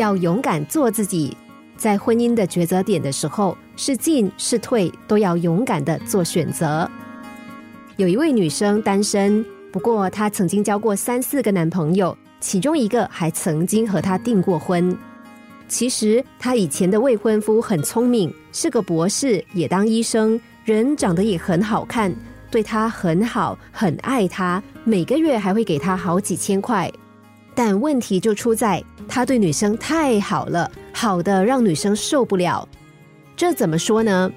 要勇敢做自己，在婚姻的抉择点的时候，是进是退，都要勇敢的做选择。有一位女生单身，不过她曾经交过三四个男朋友，其中一个还曾经和她订过婚。其实她以前的未婚夫很聪明，是个博士，也当医生，人长得也很好看，对她很好，很爱她，每个月还会给她好几千块。但问题就出在他对女生太好了，好的让女生受不了。这怎么说呢？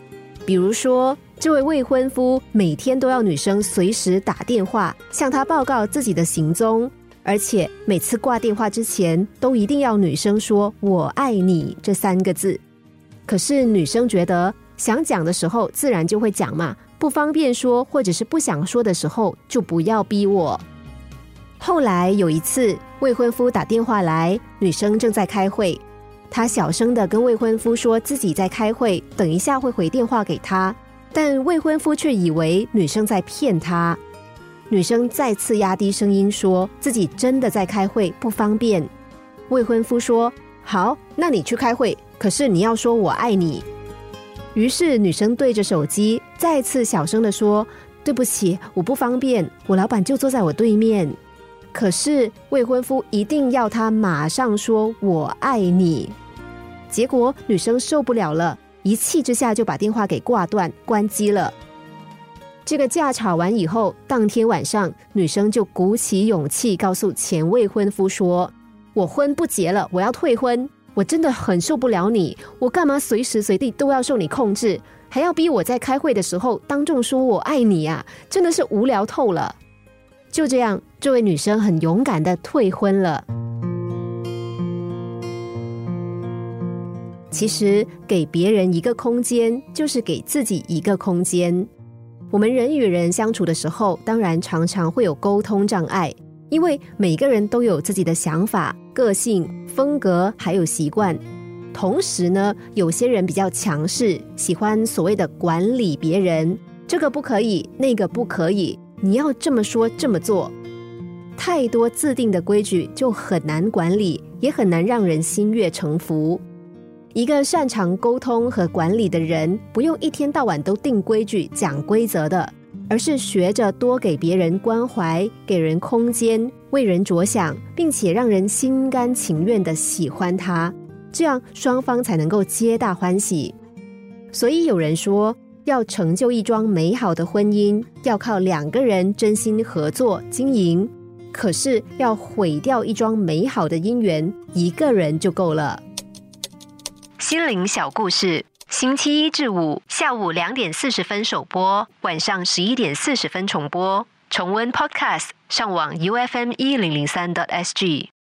比如说。这位未婚夫每天都要女生随时打电话向他报告自己的行踪，而且每次挂电话之前都一定要女生说“我爱你”这三个字。可是女生觉得想讲的时候自然就会讲嘛，不方便说或者是不想说的时候就不要逼我。后来有一次未婚夫打电话来，女生正在开会，她小声的跟未婚夫说自己在开会，等一下会回电话给他。但未婚夫却以为女生在骗他，女生再次压低声音说自己真的在开会，不方便。未婚夫说：“好，那你去开会，可是你要说我爱你。”于是女生对着手机再次小声的说：“对不起，我不方便，我老板就坐在我对面。”可是未婚夫一定要她马上说我爱你，结果女生受不了了。一气之下就把电话给挂断、关机了。这个架吵完以后，当天晚上女生就鼓起勇气告诉前未婚夫说：“我婚不结了，我要退婚。我真的很受不了你，我干嘛随时随地都要受你控制，还要逼我在开会的时候当众说我爱你啊！真的是无聊透了。”就这样，这位女生很勇敢的退婚了。其实，给别人一个空间，就是给自己一个空间。我们人与人相处的时候，当然常常会有沟通障碍，因为每个人都有自己的想法、个性、风格，还有习惯。同时呢，有些人比较强势，喜欢所谓的管理别人，这个不可以，那个不可以，你要这么说这么做。太多自定的规矩就很难管理，也很难让人心悦诚服。一个擅长沟通和管理的人，不用一天到晚都定规矩、讲规则的，而是学着多给别人关怀，给人空间，为人着想，并且让人心甘情愿的喜欢他，这样双方才能够皆大欢喜。所以有人说，要成就一桩美好的婚姻，要靠两个人真心合作经营；可是要毁掉一桩美好的姻缘，一个人就够了。心灵小故事，星期一至五下午两点四十分首播，晚上十一点四十分重播。重温 Podcast，上网 U F M 一零零三 t S G。